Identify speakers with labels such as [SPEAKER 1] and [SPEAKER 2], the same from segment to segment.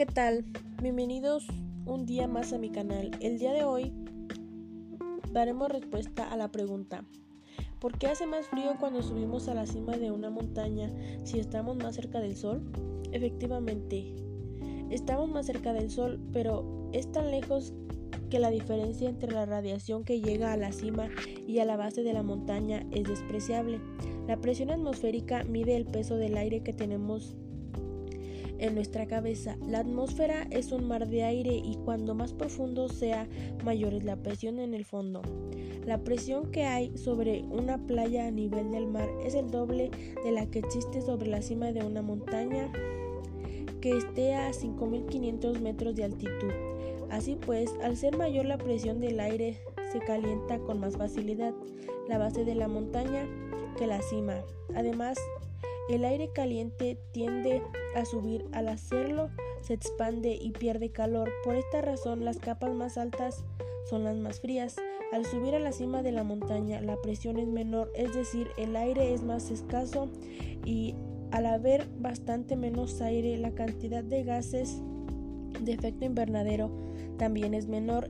[SPEAKER 1] ¿qué tal? Bienvenidos un día más a mi canal. El día de hoy daremos respuesta a la pregunta ¿Por qué hace más frío cuando subimos a la cima de una montaña si estamos más cerca del sol? Efectivamente, estamos más cerca del sol, pero es tan lejos que la diferencia entre la radiación que llega a la cima y a la base de la montaña es despreciable. La presión atmosférica mide el peso del aire que tenemos en nuestra cabeza. La atmósfera es un mar de aire y cuando más profundo sea, mayor es la presión en el fondo. La presión que hay sobre una playa a nivel del mar es el doble de la que existe sobre la cima de una montaña que esté a 5.500 metros de altitud. Así pues, al ser mayor la presión del aire, se calienta con más facilidad la base de la montaña que la cima. Además, el aire caliente tiende a subir. Al hacerlo, se expande y pierde calor. Por esta razón, las capas más altas son las más frías. Al subir a la cima de la montaña, la presión es menor, es decir, el aire es más escaso y al haber bastante menos aire, la cantidad de gases de efecto invernadero también es menor.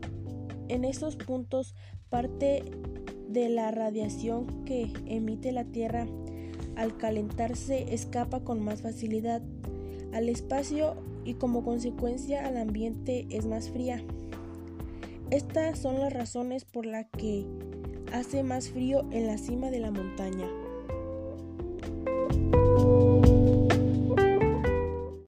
[SPEAKER 1] En estos puntos, parte de la radiación que emite la Tierra al calentarse escapa con más facilidad al espacio y como consecuencia al ambiente es más fría. Estas son las razones por las que hace más frío en la cima de la montaña.